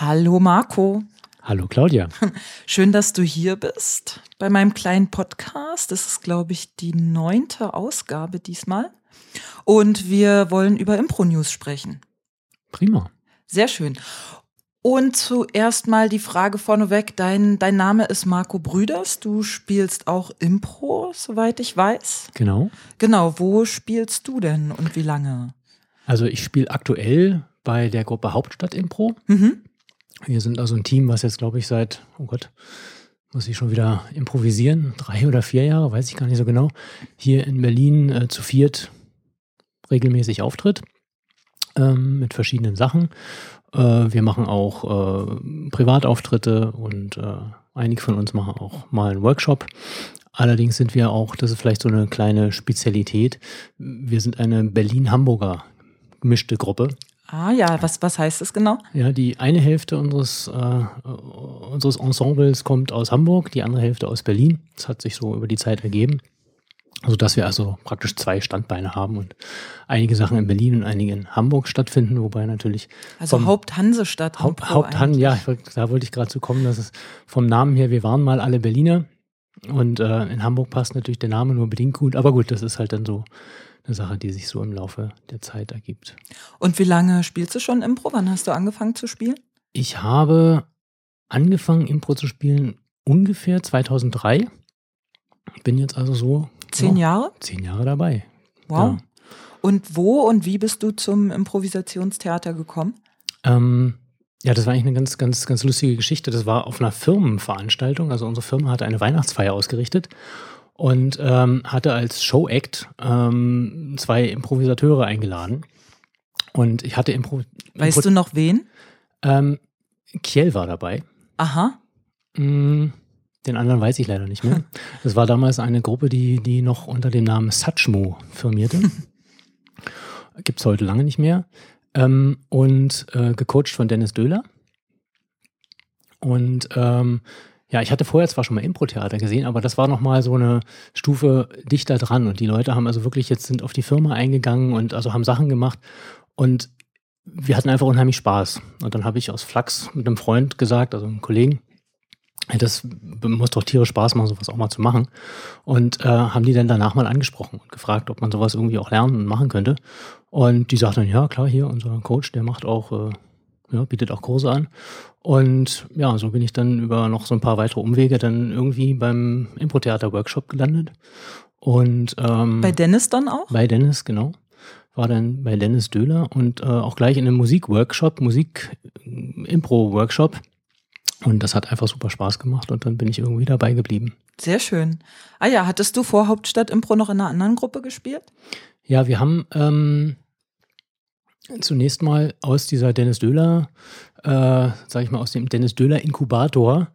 Hallo Marco. Hallo Claudia. Schön, dass du hier bist bei meinem kleinen Podcast. Das ist, glaube ich, die neunte Ausgabe diesmal. Und wir wollen über Impro-News sprechen. Prima. Sehr schön. Und zuerst mal die Frage vorneweg. Dein, dein Name ist Marco Brüders. Du spielst auch Impro, soweit ich weiß. Genau. Genau. Wo spielst du denn und wie lange? Also ich spiele aktuell bei der Gruppe Hauptstadt Impro. Mhm. Wir sind also ein Team, was jetzt, glaube ich, seit, oh Gott, muss ich schon wieder improvisieren, drei oder vier Jahre, weiß ich gar nicht so genau, hier in Berlin äh, zu viert regelmäßig auftritt ähm, mit verschiedenen Sachen. Äh, wir machen auch äh, Privatauftritte und äh, einige von uns machen auch mal einen Workshop. Allerdings sind wir auch, das ist vielleicht so eine kleine Spezialität, wir sind eine Berlin-Hamburger gemischte Gruppe. Ah ja, was, was heißt das genau? Ja, die eine Hälfte unseres, äh, unseres Ensembles kommt aus Hamburg, die andere Hälfte aus Berlin. Das hat sich so über die Zeit ergeben. Also dass wir also praktisch zwei Standbeine haben und einige Sachen in Berlin und einige in Hamburg stattfinden, wobei natürlich. Also Haupthansestadt. Haupt, Haupthan, ja, da wollte ich gerade zu kommen, dass es vom Namen her, wir waren mal alle Berliner und äh, in Hamburg passt natürlich der Name nur bedingt gut, aber gut, das ist halt dann so eine Sache, die sich so im Laufe der Zeit ergibt. Und wie lange spielst du schon Impro? Wann hast du angefangen zu spielen? Ich habe angefangen, Impro zu spielen ungefähr 2003. Bin jetzt also so. Zehn oh, Jahre? Zehn Jahre dabei. Wow. Ja. Und wo und wie bist du zum Improvisationstheater gekommen? Ähm, ja, das war eigentlich eine ganz, ganz, ganz lustige Geschichte. Das war auf einer Firmenveranstaltung. Also unsere Firma hatte eine Weihnachtsfeier ausgerichtet und ähm, hatte als Show-Act ähm, zwei Improvisateure eingeladen. Und ich hatte Impro. Weißt Impro du noch wen? Ähm, Kiel war dabei. Aha. Mm, den anderen weiß ich leider nicht mehr. Das war damals eine Gruppe, die, die noch unter dem Namen Satchmo firmierte. Gibt's heute lange nicht mehr. Ähm, und äh, gecoacht von Dennis Döhler. Und ähm, ja, ich hatte vorher zwar schon mal Impro-Theater gesehen, aber das war nochmal so eine Stufe dichter dran. Und die Leute haben also wirklich jetzt sind auf die Firma eingegangen und also haben Sachen gemacht. Und wir hatten einfach unheimlich Spaß. Und dann habe ich aus Flachs mit einem Freund gesagt, also einem Kollegen, das muss doch tierisch Spaß machen, sowas auch mal zu machen. Und äh, haben die dann danach mal angesprochen und gefragt, ob man sowas irgendwie auch lernen und machen könnte. Und die sagten, ja klar, hier unser Coach, der macht auch, äh, ja, bietet auch Kurse an. Und ja, so bin ich dann über noch so ein paar weitere Umwege dann irgendwie beim Impro-Theater-Workshop gelandet. Und ähm, bei Dennis dann auch? Bei Dennis, genau. War dann bei Dennis Döhler und äh, auch gleich in einem Musik-Workshop, Musik-Impro-Workshop. Und das hat einfach super Spaß gemacht und dann bin ich irgendwie dabei geblieben. Sehr schön. Ah ja, hattest du vor Hauptstadt Impro noch in einer anderen Gruppe gespielt? Ja, wir haben ähm, zunächst mal aus dieser Dennis Döhler, äh, sag ich mal, aus dem Dennis Döhler Inkubator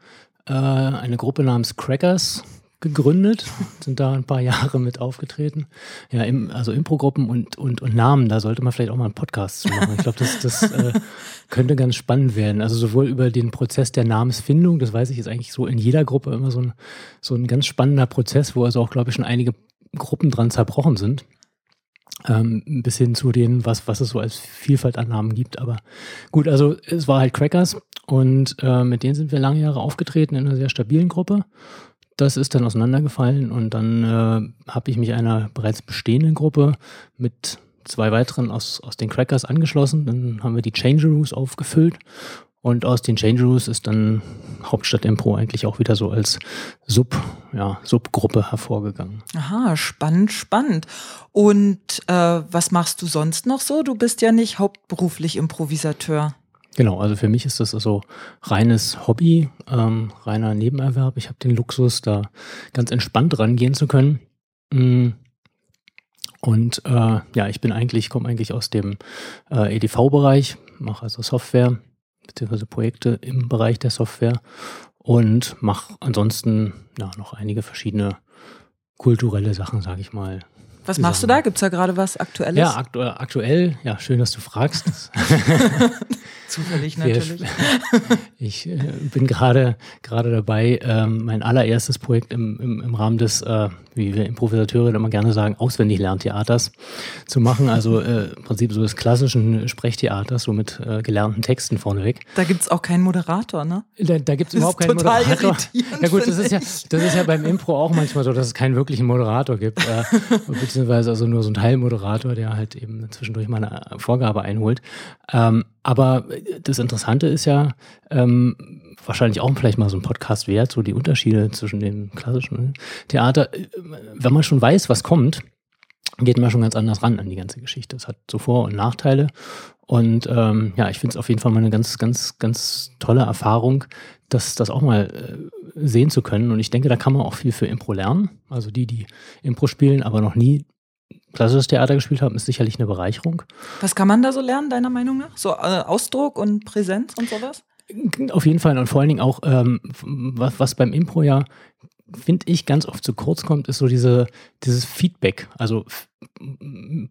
äh, eine Gruppe namens Crackers gegründet, sind da ein paar Jahre mit aufgetreten. Ja, im, also Impro-Gruppen und, und, und Namen, da sollte man vielleicht auch mal einen Podcast zu machen. Ich glaube, das, das äh, könnte ganz spannend werden. Also sowohl über den Prozess der Namensfindung, das weiß ich jetzt eigentlich so in jeder Gruppe immer so ein, so ein ganz spannender Prozess, wo also auch, glaube ich, schon einige Gruppen dran zerbrochen sind. Ähm, bis hin zu denen, was, was es so als Vielfalt an Namen gibt. Aber gut, also es war halt Crackers und äh, mit denen sind wir lange Jahre aufgetreten in einer sehr stabilen Gruppe. Das ist dann auseinandergefallen und dann äh, habe ich mich einer bereits bestehenden Gruppe mit zwei weiteren aus, aus den Crackers angeschlossen. Dann haben wir die Changeroos aufgefüllt und aus den Changeroos ist dann Hauptstadt Impro eigentlich auch wieder so als Sub, ja, Subgruppe hervorgegangen. Aha, spannend, spannend. Und äh, was machst du sonst noch so? Du bist ja nicht hauptberuflich Improvisateur. Genau, also für mich ist das also reines Hobby, ähm, reiner Nebenerwerb. Ich habe den Luxus, da ganz entspannt rangehen zu können. Mm. Und äh, ja, ich bin eigentlich, komme eigentlich aus dem äh, EDV-Bereich, mache also Software bzw. Projekte im Bereich der Software und mache ansonsten ja, noch einige verschiedene kulturelle Sachen, sage ich mal, Was machst du da? Gibt es da gerade was Aktuelles? Ja, aktu aktuell, ja, schön, dass du fragst. Zufällig natürlich. ich äh, bin gerade gerade dabei, ähm, mein allererstes Projekt im, im, im Rahmen des, äh, wie wir Improvisateure immer gerne sagen, auswendig Lerntheaters zu machen. Also äh, im Prinzip so des klassischen Sprechtheaters, so mit äh, gelernten Texten vorneweg. Da gibt es auch keinen Moderator, ne? Da, da gibt es überhaupt keinen Moderator. Ja gut, das ist ja, das ist ja beim Impro auch manchmal so, dass es keinen wirklichen Moderator gibt. Äh, beziehungsweise also nur so ein Teilmoderator, der halt eben zwischendurch mal eine Vorgabe einholt. Ähm, aber das Interessante ist ja, ähm, wahrscheinlich auch vielleicht mal so ein Podcast wert, so die Unterschiede zwischen dem klassischen Theater. Wenn man schon weiß, was kommt, geht man schon ganz anders ran an die ganze Geschichte. Es hat so Vor- und Nachteile. Und ähm, ja, ich finde es auf jeden Fall mal eine ganz, ganz, ganz tolle Erfahrung, das, das auch mal äh, sehen zu können. Und ich denke, da kann man auch viel für Impro lernen. Also die, die Impro spielen, aber noch nie klassisches Theater gespielt haben, ist sicherlich eine Bereicherung. Was kann man da so lernen, deiner Meinung nach? So äh, Ausdruck und Präsenz und sowas? Auf jeden Fall und vor allen Dingen auch, ähm, was, was beim Impro ja, finde ich, ganz oft zu kurz kommt, ist so diese, dieses Feedback, also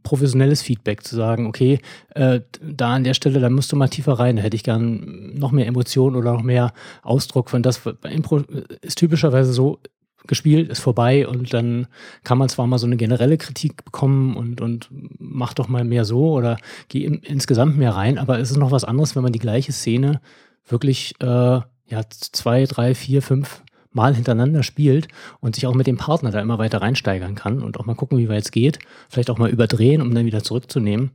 professionelles Feedback, zu sagen, okay, äh, da an der Stelle, da musst du mal tiefer rein, da hätte ich gern noch mehr Emotionen oder noch mehr Ausdruck von das. Impro ist typischerweise so, gespielt, ist vorbei und dann kann man zwar mal so eine generelle Kritik bekommen und, und mach doch mal mehr so oder geh in, insgesamt mehr rein, aber es ist noch was anderes, wenn man die gleiche Szene wirklich äh, ja, zwei, drei, vier, fünf Mal hintereinander spielt und sich auch mit dem Partner da immer weiter reinsteigern kann und auch mal gucken, wie weit es geht, vielleicht auch mal überdrehen, um dann wieder zurückzunehmen.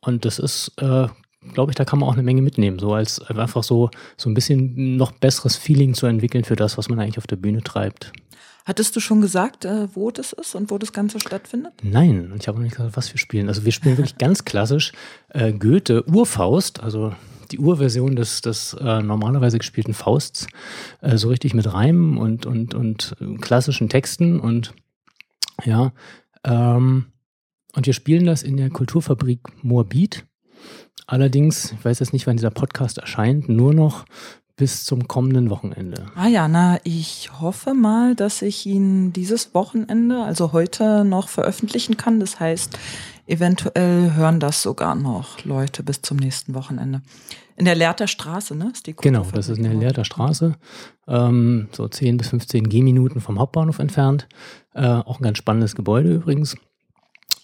Und das ist, äh, glaube ich, da kann man auch eine Menge mitnehmen, so als einfach so, so ein bisschen noch besseres Feeling zu entwickeln für das, was man eigentlich auf der Bühne treibt. Hattest du schon gesagt, äh, wo das ist und wo das Ganze stattfindet? Nein, ich habe noch nicht gesagt, was wir spielen. Also wir spielen wirklich ganz klassisch äh, Goethe Urfaust, also die Urversion des, des äh, normalerweise gespielten Fausts, äh, so richtig mit Reimen und, und, und klassischen Texten und ja, ähm, und wir spielen das in der Kulturfabrik Moabit. Allerdings, ich weiß jetzt nicht, wann dieser Podcast erscheint, nur noch bis zum kommenden Wochenende. Ah ja, na, ich hoffe mal, dass ich ihn dieses Wochenende, also heute noch veröffentlichen kann. Das heißt, eventuell hören das sogar noch Leute bis zum nächsten Wochenende. In der Lehrter Straße, ne? Ist die genau, das ist in der Lehrter Straße. Ähm, so 10 bis 15 Gehminuten vom Hauptbahnhof entfernt. Äh, auch ein ganz spannendes Gebäude übrigens.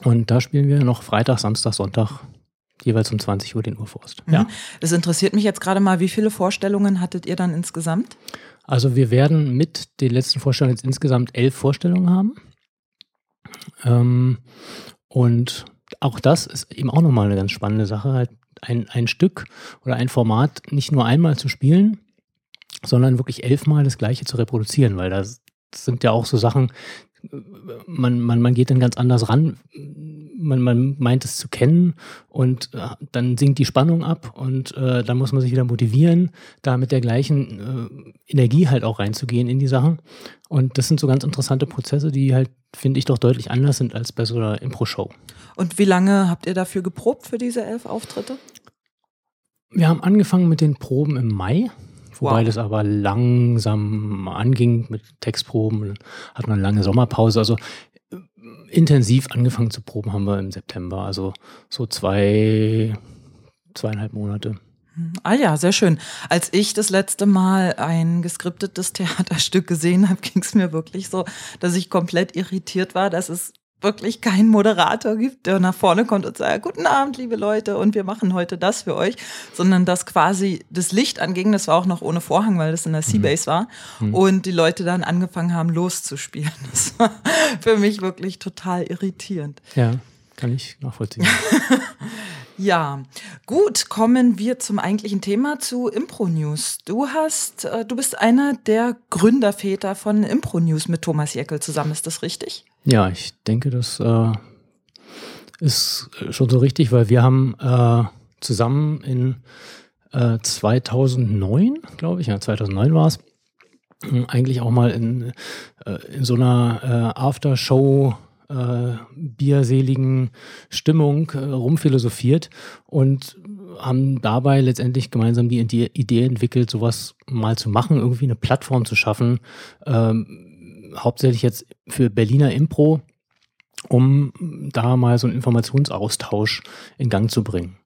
Und da spielen wir noch Freitag, Samstag, Sonntag jeweils um 20 Uhr den Urforst. Mhm. Ja. Das interessiert mich jetzt gerade mal, wie viele Vorstellungen hattet ihr dann insgesamt? Also wir werden mit den letzten Vorstellungen jetzt insgesamt elf Vorstellungen haben. Ähm, und auch das ist eben auch nochmal eine ganz spannende Sache, halt ein, ein Stück oder ein Format nicht nur einmal zu spielen, sondern wirklich elfmal das gleiche zu reproduzieren, weil das sind ja auch so Sachen, man, man, man geht dann ganz anders ran. Man, man meint es zu kennen und äh, dann sinkt die Spannung ab und äh, dann muss man sich wieder motivieren, da mit der gleichen äh, Energie halt auch reinzugehen in die Sachen. Und das sind so ganz interessante Prozesse, die halt, finde ich, doch deutlich anders sind als bei so einer Impro-Show. Und wie lange habt ihr dafür geprobt für diese elf Auftritte? Wir haben angefangen mit den Proben im Mai Wow. das aber langsam anging mit Textproben, hat man eine lange Sommerpause. Also äh, intensiv angefangen zu proben haben wir im September, also so zwei, zweieinhalb Monate. Hm. Ah ja, sehr schön. Als ich das letzte Mal ein geskriptetes Theaterstück gesehen habe, ging es mir wirklich so, dass ich komplett irritiert war, dass es wirklich keinen Moderator gibt, der nach vorne kommt und sagt, guten Abend, liebe Leute, und wir machen heute das für euch, sondern dass quasi das Licht anging, das war auch noch ohne Vorhang, weil das in der Seabase mhm. war, mhm. und die Leute dann angefangen haben, loszuspielen. Das war für mich wirklich total irritierend. Ja, kann ich nachvollziehen. Ja, gut, kommen wir zum eigentlichen Thema zu Impro News. Du hast, äh, du bist einer der Gründerväter von Impro News mit Thomas Jeckel zusammen, ist das richtig? Ja, ich denke, das äh, ist schon so richtig, weil wir haben äh, zusammen in äh, 2009, glaube ich, ja, 2009 war es, eigentlich auch mal in, äh, in so einer äh, Aftershow äh, bierseligen Stimmung äh, rumphilosophiert und haben dabei letztendlich gemeinsam die Idee entwickelt, sowas mal zu machen, irgendwie eine Plattform zu schaffen, ähm, hauptsächlich jetzt für Berliner Impro um da mal so einen Informationsaustausch in Gang zu bringen.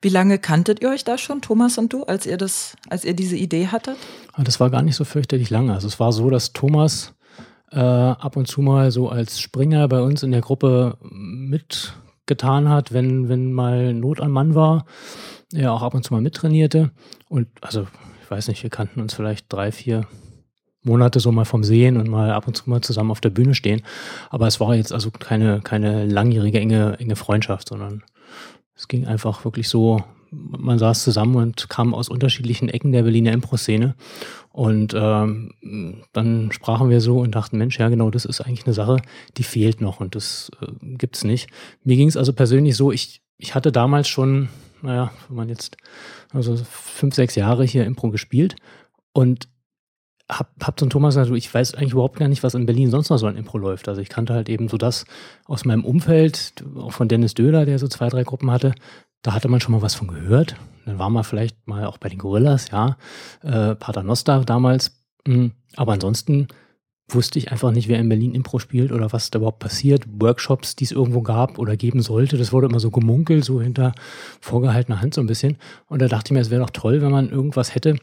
Wie lange kanntet ihr euch da schon, Thomas und du, als ihr das, als ihr diese Idee hattet? Ah, das war gar nicht so fürchterlich lange. Also es war so, dass Thomas äh, ab und zu mal so als Springer bei uns in der Gruppe mitgetan hat, wenn, wenn mal Not am Mann war. Er auch ab und zu mal mittrainierte. Und also, ich weiß nicht, wir kannten uns vielleicht drei, vier Monate so mal vom Sehen und mal ab und zu mal zusammen auf der Bühne stehen. Aber es war jetzt also keine, keine langjährige enge, enge Freundschaft, sondern es ging einfach wirklich so, man saß zusammen und kam aus unterschiedlichen Ecken der Berliner Impro-Szene. Und ähm, dann sprachen wir so und dachten, Mensch, ja genau, das ist eigentlich eine Sache, die fehlt noch und das äh, gibt's nicht. Mir ging es also persönlich so, ich, ich hatte damals schon, naja, wenn man jetzt, also fünf, sechs Jahre hier Impro gespielt und hab, hab zum Thomas gesagt, ich weiß eigentlich überhaupt gar nicht, was in Berlin sonst noch so ein Impro läuft. Also ich kannte halt eben so das aus meinem Umfeld, auch von Dennis Döhler, der so zwei, drei Gruppen hatte. Da hatte man schon mal was von gehört. Dann war man vielleicht mal auch bei den Gorillas, ja, äh, Paternoster damals. Mhm. Aber ansonsten wusste ich einfach nicht, wer in Berlin Impro spielt oder was da überhaupt passiert. Workshops, die es irgendwo gab oder geben sollte, das wurde immer so gemunkelt, so hinter vorgehaltener Hand so ein bisschen. Und da dachte ich mir, es wäre doch toll, wenn man irgendwas hätte,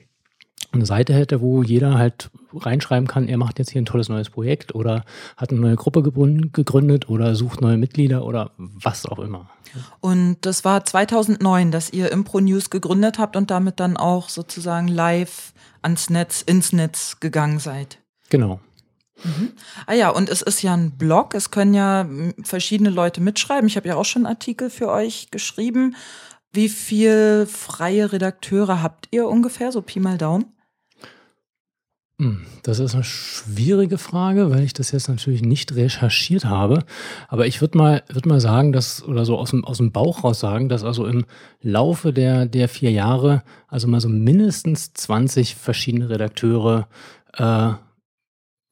eine Seite hätte, wo jeder halt reinschreiben kann, er macht jetzt hier ein tolles neues Projekt oder hat eine neue Gruppe gegründet oder sucht neue Mitglieder oder was auch immer. Und das war 2009, dass ihr Impro News gegründet habt und damit dann auch sozusagen live ans Netz, ins Netz gegangen seid. Genau. Mhm. Ah ja, und es ist ja ein Blog, es können ja verschiedene Leute mitschreiben. Ich habe ja auch schon Artikel für euch geschrieben. Wie viel freie Redakteure habt ihr ungefähr, so Pi mal Daumen? Hm, das ist eine schwierige Frage, weil ich das jetzt natürlich nicht recherchiert habe. Aber ich würde mal, würd mal sagen, dass, oder so aus dem, aus dem Bauch raus sagen, dass also im Laufe der, der vier Jahre, also mal so mindestens 20 verschiedene Redakteure äh,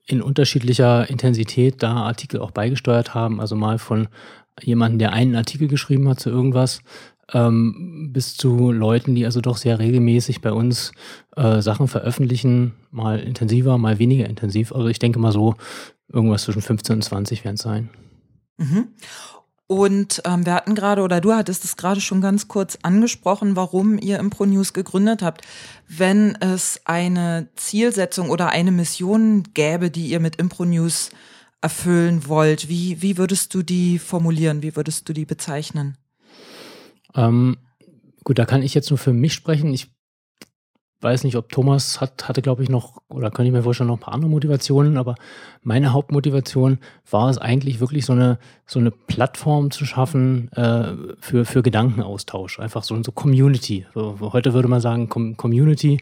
in unterschiedlicher Intensität da Artikel auch beigesteuert haben. Also mal von jemandem, der einen Artikel geschrieben hat zu irgendwas, ähm, bis zu Leuten, die also doch sehr regelmäßig bei uns äh, Sachen veröffentlichen, mal intensiver, mal weniger intensiv. Also ich denke mal so, irgendwas zwischen 15 und 20 werden es sein. Mhm. Und ähm, wir hatten gerade, oder du hattest es gerade schon ganz kurz angesprochen, warum ihr Impro News gegründet habt. Wenn es eine Zielsetzung oder eine Mission gäbe, die ihr mit Impro News erfüllen wollt, wie, wie würdest du die formulieren? Wie würdest du die bezeichnen? Ähm, gut, da kann ich jetzt nur für mich sprechen. Ich weiß nicht, ob Thomas hat, hatte, glaube ich, noch, oder könnte ich mir vorstellen, noch ein paar andere Motivationen, aber meine Hauptmotivation war es eigentlich wirklich so eine, so eine Plattform zu schaffen äh, für, für Gedankenaustausch. Einfach so, so Community. So, heute würde man sagen, Com Community,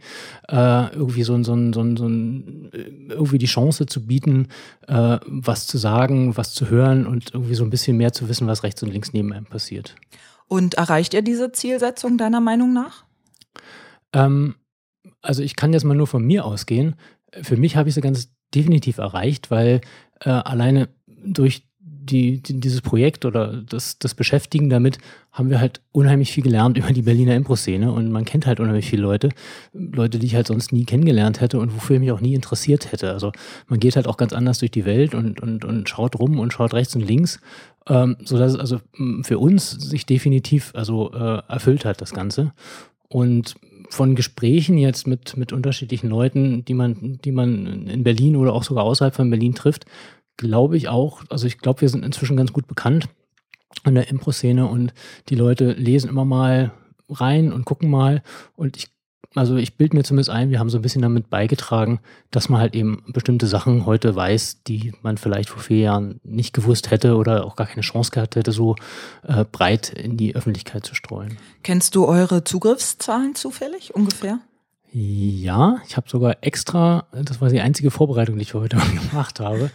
äh, irgendwie so, so, so, so, so irgendwie die Chance zu bieten, äh, was zu sagen, was zu hören und irgendwie so ein bisschen mehr zu wissen, was rechts und links neben einem passiert. Und erreicht ihr diese Zielsetzung deiner Meinung nach? Ähm, also ich kann jetzt mal nur von mir ausgehen. Für mich habe ich sie ganz definitiv erreicht, weil äh, alleine durch die, die, dieses Projekt oder das, das Beschäftigen damit haben wir halt unheimlich viel gelernt über die Berliner Impro-Szene und man kennt halt unheimlich viele Leute, Leute, die ich halt sonst nie kennengelernt hätte und wofür ich mich auch nie interessiert hätte. Also man geht halt auch ganz anders durch die Welt und, und, und schaut rum und schaut rechts und links, ähm, sodass es also für uns sich definitiv also äh, erfüllt hat, das Ganze. Und von Gesprächen jetzt mit, mit unterschiedlichen Leuten, die man, die man in Berlin oder auch sogar außerhalb von Berlin trifft, glaube ich auch, also ich glaube, wir sind inzwischen ganz gut bekannt an der Impro-Szene und die Leute lesen immer mal rein und gucken mal und ich also ich bilde mir zumindest ein, wir haben so ein bisschen damit beigetragen, dass man halt eben bestimmte Sachen heute weiß, die man vielleicht vor vier Jahren nicht gewusst hätte oder auch gar keine Chance gehabt hätte, so äh, breit in die Öffentlichkeit zu streuen. Kennst du eure Zugriffszahlen zufällig ungefähr? Ja, ich habe sogar extra, das war die einzige Vorbereitung, die ich heute gemacht habe,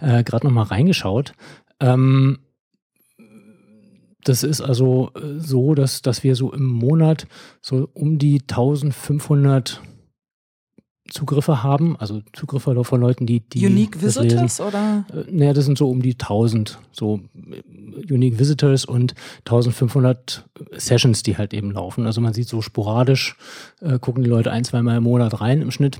äh, gerade nochmal reingeschaut. Ähm, das ist also äh, so, dass, dass wir so im Monat so um die 1500 Zugriffe haben, also Zugriffe von Leuten, die die Unique Visitors lesen. oder? Äh, naja, das sind so um die 1000 so äh, Unique Visitors und 1500 Sessions, die halt eben laufen. Also man sieht so sporadisch äh, gucken die Leute ein, zweimal im Monat rein im Schnitt.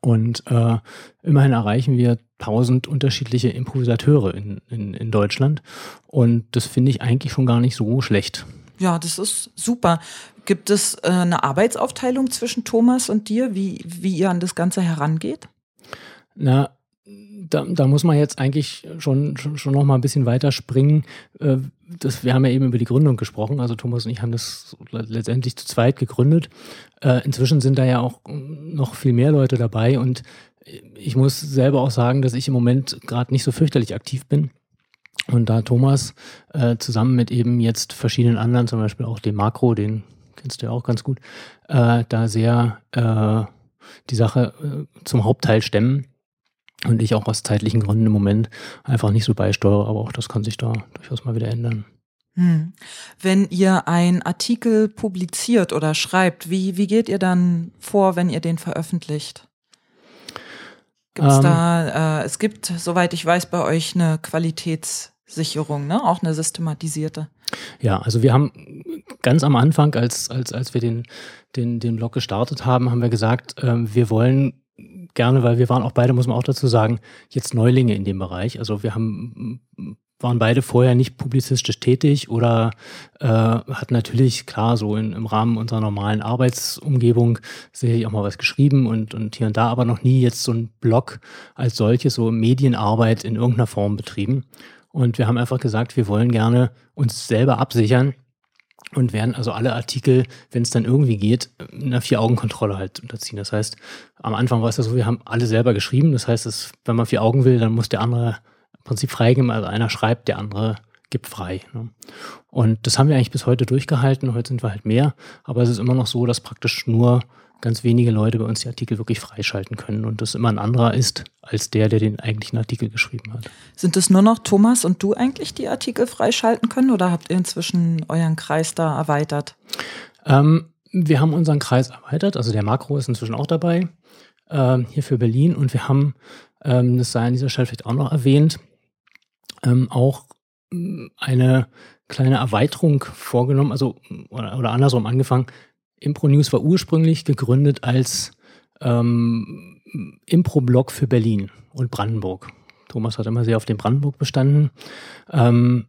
Und äh, immerhin erreichen wir tausend unterschiedliche Improvisateure in, in, in Deutschland. Und das finde ich eigentlich schon gar nicht so schlecht. Ja, das ist super. Gibt es äh, eine Arbeitsaufteilung zwischen Thomas und dir, wie, wie ihr an das Ganze herangeht? Na, da, da muss man jetzt eigentlich schon, schon, schon noch mal ein bisschen weiter springen. Äh, das, wir haben ja eben über die Gründung gesprochen. Also Thomas und ich haben das letztendlich zu zweit gegründet. Äh, inzwischen sind da ja auch noch viel mehr Leute dabei und ich muss selber auch sagen, dass ich im Moment gerade nicht so fürchterlich aktiv bin. Und da Thomas äh, zusammen mit eben jetzt verschiedenen anderen, zum Beispiel auch dem Makro, den kennst du ja auch ganz gut, äh, da sehr äh, die Sache äh, zum Hauptteil stemmen und ich auch aus zeitlichen Gründen im Moment einfach nicht so beisteuere, aber auch das kann sich da durchaus mal wieder ändern. Hm. Wenn ihr einen Artikel publiziert oder schreibt, wie, wie geht ihr dann vor, wenn ihr den veröffentlicht? Gibt's ähm, da, äh, es gibt, soweit ich weiß, bei euch eine Qualitätssicherung, ne? Auch eine systematisierte. Ja, also wir haben ganz am Anfang, als, als, als wir den, den, den Blog gestartet haben, haben wir gesagt, äh, wir wollen gerne, weil wir waren auch beide, muss man auch dazu sagen, jetzt Neulinge in dem Bereich. Also wir haben waren beide vorher nicht publizistisch tätig oder äh, hatten natürlich, klar, so in, im Rahmen unserer normalen Arbeitsumgebung sicherlich auch mal was geschrieben und, und hier und da, aber noch nie jetzt so ein Blog als solches, so Medienarbeit in irgendeiner Form betrieben. Und wir haben einfach gesagt, wir wollen gerne uns selber absichern, und werden also alle Artikel, wenn es dann irgendwie geht, einer Vier-Augen-Kontrolle halt unterziehen. Das heißt, am Anfang war es ja so, wir haben alle selber geschrieben. Das heißt, dass, wenn man vier Augen will, dann muss der andere im Prinzip freigeben. Also einer schreibt, der andere gibt frei. Ne? Und das haben wir eigentlich bis heute durchgehalten. Heute sind wir halt mehr. Aber es ist immer noch so, dass praktisch nur ganz wenige Leute bei uns die Artikel wirklich freischalten können und das immer ein anderer ist als der, der den eigentlichen Artikel geschrieben hat. Sind es nur noch Thomas und du eigentlich, die Artikel freischalten können oder habt ihr inzwischen euren Kreis da erweitert? Ähm, wir haben unseren Kreis erweitert, also der Makro ist inzwischen auch dabei, ähm, hier für Berlin und wir haben, ähm, das sei an dieser Stelle vielleicht auch noch erwähnt, ähm, auch mm, eine kleine Erweiterung vorgenommen, also oder, oder andersrum angefangen. Impro News war ursprünglich gegründet als ähm, Impro-Blog für Berlin und Brandenburg. Thomas hat immer sehr auf den Brandenburg bestanden, ähm,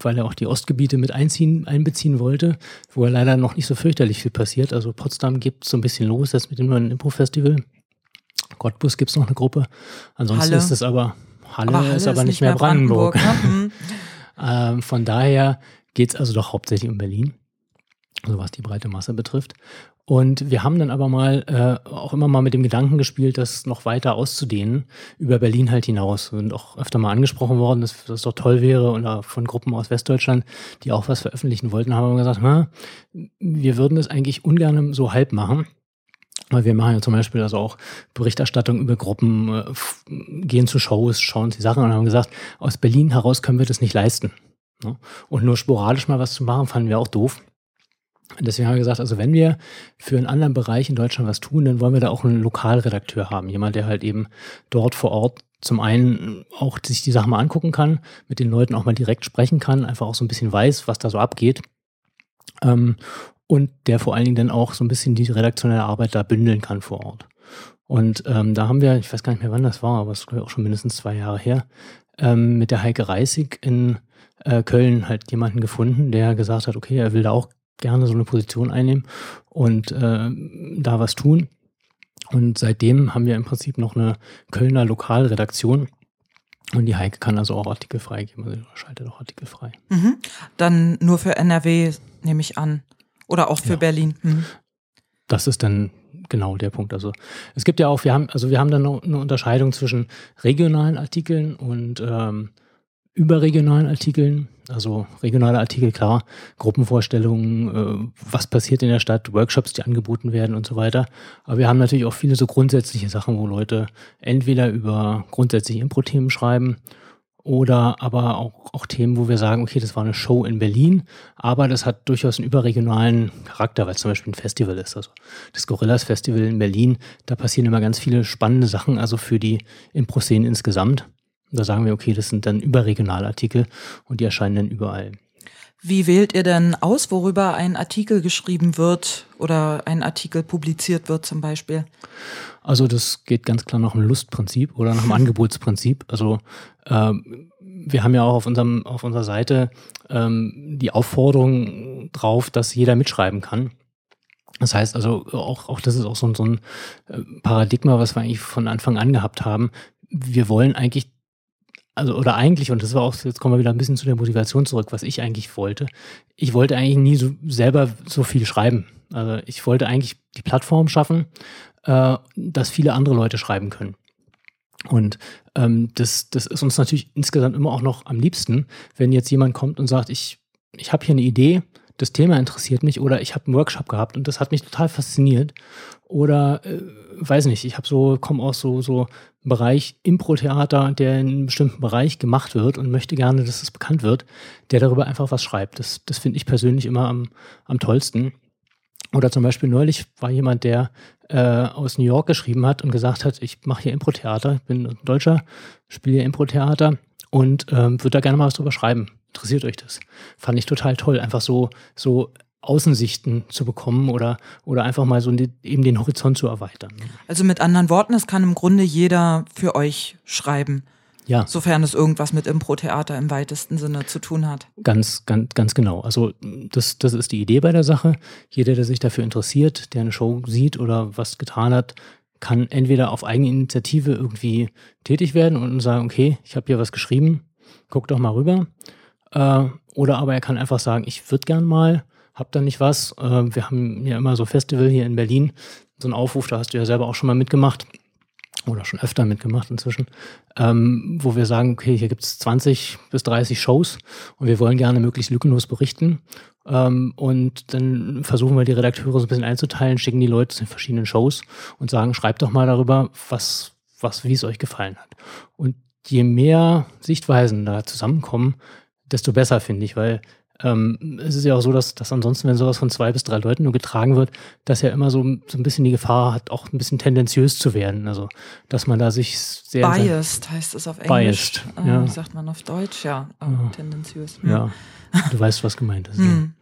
weil er auch die Ostgebiete mit einziehen, einbeziehen wollte, wo er leider noch nicht so fürchterlich viel passiert. Also Potsdam gibt so ein bisschen los jetzt mit dem neuen Impro-Festival. Cottbus gibt es noch eine Gruppe. Ansonsten Halle. ist es aber, Halle, aber Halle ist aber ist nicht, mehr Brandenburg. Brandenburg. Ne? ähm, von daher geht es also doch hauptsächlich um Berlin also was die breite Masse betrifft. Und wir haben dann aber mal äh, auch immer mal mit dem Gedanken gespielt, das noch weiter auszudehnen, über Berlin halt hinaus. Wir sind auch öfter mal angesprochen worden, dass das doch toll wäre oder von Gruppen aus Westdeutschland, die auch was veröffentlichen wollten, haben wir gesagt, hm, wir würden das eigentlich ungern so halb machen. Weil wir machen ja zum Beispiel also auch Berichterstattung über Gruppen, äh, gehen zu Shows, schauen die Sachen und haben gesagt, aus Berlin heraus können wir das nicht leisten. Ne? Und nur sporadisch mal was zu machen, fanden wir auch doof. Deswegen haben wir gesagt, also wenn wir für einen anderen Bereich in Deutschland was tun, dann wollen wir da auch einen Lokalredakteur haben. Jemand, der halt eben dort vor Ort zum einen auch sich die Sachen mal angucken kann, mit den Leuten auch mal direkt sprechen kann, einfach auch so ein bisschen weiß, was da so abgeht. Ähm, und der vor allen Dingen dann auch so ein bisschen die redaktionelle Arbeit da bündeln kann vor Ort. Und ähm, da haben wir, ich weiß gar nicht mehr, wann das war, aber es ist auch schon mindestens zwei Jahre her, ähm, mit der Heike Reisig in äh, Köln halt jemanden gefunden, der gesagt hat, okay, er will da auch gerne so eine Position einnehmen und äh, da was tun. Und seitdem haben wir im Prinzip noch eine Kölner Lokalredaktion. Und die Heike kann also auch Artikel freigeben, also schaltet auch Artikel frei. Mhm. Dann nur für NRW, nehme ich an. Oder auch für ja. Berlin. Mhm. Das ist dann genau der Punkt. Also es gibt ja auch, wir haben, also wir haben dann noch eine Unterscheidung zwischen regionalen Artikeln und ähm, überregionalen Artikeln, also regionale Artikel, klar, Gruppenvorstellungen, äh, was passiert in der Stadt, Workshops, die angeboten werden und so weiter. Aber wir haben natürlich auch viele so grundsätzliche Sachen, wo Leute entweder über grundsätzliche Impro-Themen schreiben oder aber auch, auch Themen, wo wir sagen, okay, das war eine Show in Berlin, aber das hat durchaus einen überregionalen Charakter, weil es zum Beispiel ein Festival ist. Also das Gorillas Festival in Berlin, da passieren immer ganz viele spannende Sachen, also für die Impro-Szene insgesamt. Da sagen wir, okay, das sind dann überregionale Artikel und die erscheinen dann überall. Wie wählt ihr denn aus, worüber ein Artikel geschrieben wird oder ein Artikel publiziert wird zum Beispiel? Also das geht ganz klar nach dem Lustprinzip oder nach dem Angebotsprinzip. Also ähm, wir haben ja auch auf, unserem, auf unserer Seite ähm, die Aufforderung drauf, dass jeder mitschreiben kann. Das heißt also, auch, auch das ist auch so, so ein äh, Paradigma, was wir eigentlich von Anfang an gehabt haben. Wir wollen eigentlich also oder eigentlich, und das war auch, jetzt kommen wir wieder ein bisschen zu der Motivation zurück, was ich eigentlich wollte. Ich wollte eigentlich nie so selber so viel schreiben. Also ich wollte eigentlich die Plattform schaffen, äh, dass viele andere Leute schreiben können. Und ähm, das, das ist uns natürlich insgesamt immer auch noch am liebsten, wenn jetzt jemand kommt und sagt, ich, ich habe hier eine Idee, das Thema interessiert mich oder ich habe einen Workshop gehabt und das hat mich total fasziniert oder äh, weiß nicht, ich habe so komme aus so so Bereich Impro-Theater, der in einem bestimmten Bereich gemacht wird und möchte gerne, dass es bekannt wird, der darüber einfach was schreibt. Das das finde ich persönlich immer am am tollsten. Oder zum Beispiel neulich war jemand, der äh, aus New York geschrieben hat und gesagt hat, ich mache hier Impro-Theater, ich bin ein Deutscher, spiele hier Impro-Theater und ähm, würde da gerne mal was drüber schreiben. Interessiert euch das? Fand ich total toll, einfach so, so Außensichten zu bekommen oder, oder einfach mal so eben den Horizont zu erweitern. Also mit anderen Worten, es kann im Grunde jeder für euch schreiben. Ja. Sofern es irgendwas mit Impro-Theater im weitesten Sinne zu tun hat. Ganz, ganz, ganz genau. Also das, das ist die Idee bei der Sache. Jeder, der sich dafür interessiert, der eine Show sieht oder was getan hat, kann entweder auf eigene Initiative irgendwie tätig werden und sagen, okay, ich habe hier was geschrieben, guck doch mal rüber. Äh, oder aber er kann einfach sagen, ich würde gern mal, hab da nicht was. Äh, wir haben ja immer so Festival hier in Berlin, so ein Aufruf, da hast du ja selber auch schon mal mitgemacht oder schon öfter mitgemacht inzwischen, ähm, wo wir sagen, okay, hier gibt es 20 bis 30 Shows und wir wollen gerne möglichst lückenlos berichten. Ähm, und dann versuchen wir die Redakteure so ein bisschen einzuteilen, schicken die Leute zu den verschiedenen Shows und sagen, schreibt doch mal darüber, was, was, wie es euch gefallen hat. Und je mehr Sichtweisen da zusammenkommen, desto besser, finde ich, weil ähm, es ist ja auch so, dass, dass ansonsten, wenn sowas von zwei bis drei Leuten nur getragen wird, dass ja immer so, so ein bisschen die Gefahr hat, auch ein bisschen tendenziös zu werden. Also, dass man da sich sehr. Biased heißt es auf Englisch. Biased, äh, ja. Wie sagt man auf Deutsch? Ja, äh, ja. tendenziös. Hm. Ja, du weißt, was gemeint ist. Hm.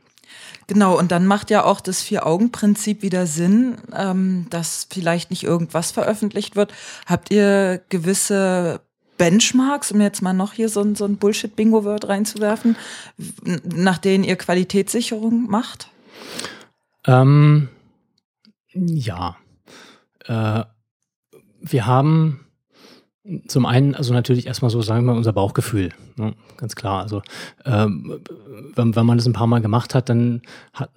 Genau, und dann macht ja auch das Vier-Augen-Prinzip wieder Sinn, ähm, dass vielleicht nicht irgendwas veröffentlicht wird. Habt ihr gewisse Benchmarks, um jetzt mal noch hier so ein, so ein Bullshit-Bingo-Word reinzuwerfen, nach denen ihr Qualitätssicherung macht? Ähm, ja. Äh, wir haben zum einen, also natürlich erstmal so, sagen wir mal, unser Bauchgefühl, ne? ganz klar. Also ähm, wenn, wenn man das ein paar Mal gemacht hat, dann hat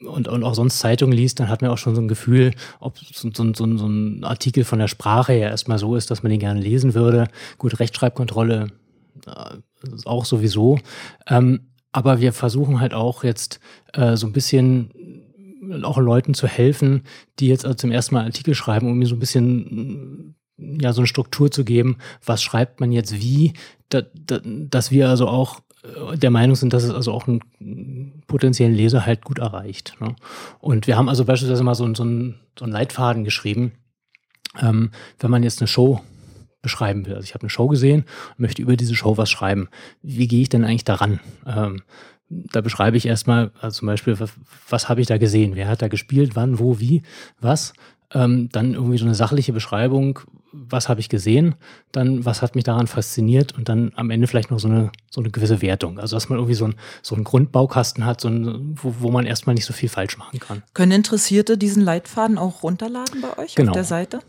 und, und auch sonst Zeitungen liest, dann hat man auch schon so ein Gefühl, ob so, so, so, so ein Artikel von der Sprache her erstmal so ist, dass man den gerne lesen würde. Gut, Rechtschreibkontrolle äh, ist auch sowieso. Ähm, aber wir versuchen halt auch jetzt äh, so ein bisschen auch Leuten zu helfen, die jetzt also zum ersten Mal Artikel schreiben, um mir so ein bisschen ja so eine Struktur zu geben, was schreibt man jetzt wie, da, da, dass wir also auch äh, der Meinung sind, dass es also auch einen potenziellen Leser halt gut erreicht. Ne? Und wir haben also beispielsweise mal so, so, einen, so einen Leitfaden geschrieben, ähm, wenn man jetzt eine Show beschreiben will. Also ich habe eine Show gesehen und möchte über diese Show was schreiben. Wie gehe ich denn eigentlich daran? Ähm, da beschreibe ich erstmal, also zum Beispiel, was, was habe ich da gesehen? Wer hat da gespielt? Wann, wo, wie, was? ähm, dann irgendwie so eine sachliche Beschreibung, was habe ich gesehen, dann was hat mich daran fasziniert und dann am Ende vielleicht noch so eine, so eine gewisse Wertung. Also dass man irgendwie so, ein, so einen Grundbaukasten hat, so ein, wo, wo man erstmal nicht so viel falsch machen kann. Können Interessierte diesen Leitfaden auch runterladen bei euch genau. auf der Seite?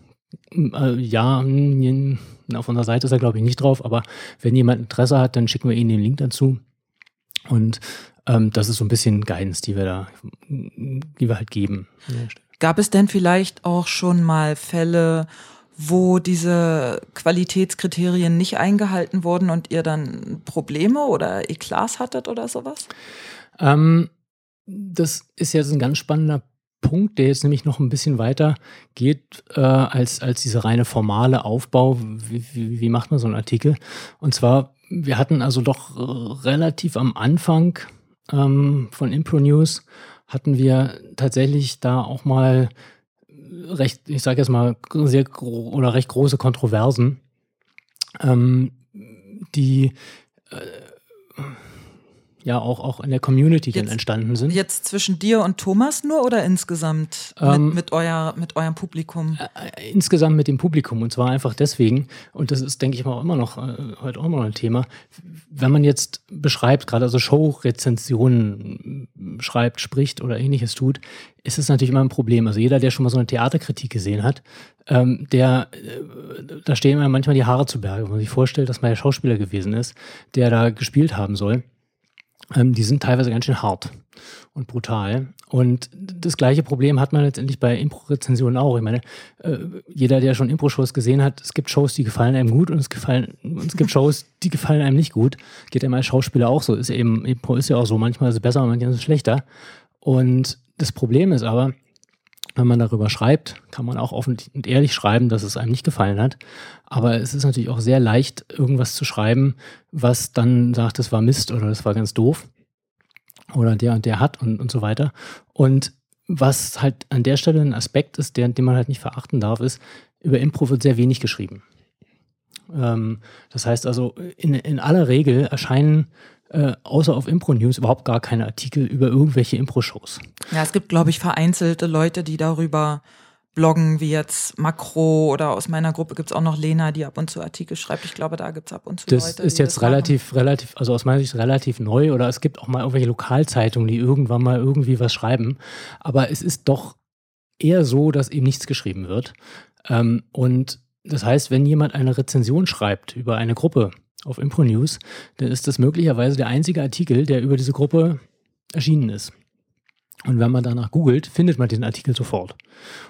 Äh, ja, auf unserer Seite ist er, glaube ich, nicht drauf, aber wenn jemand Interesse hat, dann schicken wir Ihnen den Link dazu. Und ähm, das ist so ein bisschen Guidance, die wir da, die wir halt geben. Gab es denn vielleicht auch schon mal Fälle, wo diese Qualitätskriterien nicht eingehalten wurden und ihr dann Probleme oder Eklats hattet oder sowas? Ähm, das ist jetzt ein ganz spannender Punkt, der jetzt nämlich noch ein bisschen weiter geht äh, als, als diese reine formale Aufbau. Wie, wie, wie macht man so einen Artikel? Und zwar, wir hatten also doch relativ am Anfang ähm, von Impro News hatten wir tatsächlich da auch mal recht, ich sage jetzt mal, sehr oder recht große Kontroversen, ähm, die äh, ja auch, auch in der Community jetzt, dann entstanden sind. Jetzt zwischen dir und Thomas nur oder insgesamt ähm, mit, mit, euer, mit eurem Publikum? Äh, insgesamt mit dem Publikum und zwar einfach deswegen, und das ist, denke ich mal, auch immer noch äh, heute auch immer noch ein Thema, wenn man jetzt beschreibt, gerade also Show-Rezensionen schreibt, spricht oder ähnliches tut, ist es natürlich immer ein Problem. Also jeder, der schon mal so eine Theaterkritik gesehen hat, ähm, der, äh, da stehen mir manchmal die Haare zu Berge, wenn man sich vorstellt, dass man ja Schauspieler gewesen ist, der da gespielt haben soll. Ähm, die sind teilweise ganz schön hart und brutal. Und das gleiche Problem hat man letztendlich bei Impro-Rezensionen auch. Ich meine, äh, jeder, der schon Impro-Shows gesehen hat, es gibt Shows, die gefallen einem gut und es, gefallen, und es gibt Shows, die gefallen einem nicht gut. Geht ja als Schauspieler auch so. Ist eben, Impro ist ja auch so. Manchmal ist es besser, manchmal ist es schlechter. Und das Problem ist aber, wenn man darüber schreibt, kann man auch offen und ehrlich schreiben, dass es einem nicht gefallen hat. Aber es ist natürlich auch sehr leicht, irgendwas zu schreiben, was dann sagt, das war Mist oder das war ganz doof. Oder der und der hat und, und so weiter. Und was halt an der Stelle ein Aspekt ist, der, den man halt nicht verachten darf, ist, über Impro wird sehr wenig geschrieben. Ähm, das heißt also, in, in aller Regel erscheinen äh, außer auf Impro-News überhaupt gar keine Artikel über irgendwelche Impro-Shows. Ja, es gibt, glaube ich, vereinzelte Leute, die darüber bloggen, wie jetzt Makro oder aus meiner Gruppe gibt es auch noch Lena, die ab und zu Artikel schreibt. Ich glaube, da gibt es ab und zu das Leute. Ist jetzt relativ, machen. relativ, also aus meiner Sicht relativ neu oder es gibt auch mal irgendwelche Lokalzeitungen, die irgendwann mal irgendwie was schreiben. Aber es ist doch eher so, dass eben nichts geschrieben wird. Ähm, und das heißt, wenn jemand eine Rezension schreibt über eine Gruppe, auf Impro News, dann ist das möglicherweise der einzige Artikel, der über diese Gruppe erschienen ist. Und wenn man danach googelt, findet man diesen Artikel sofort.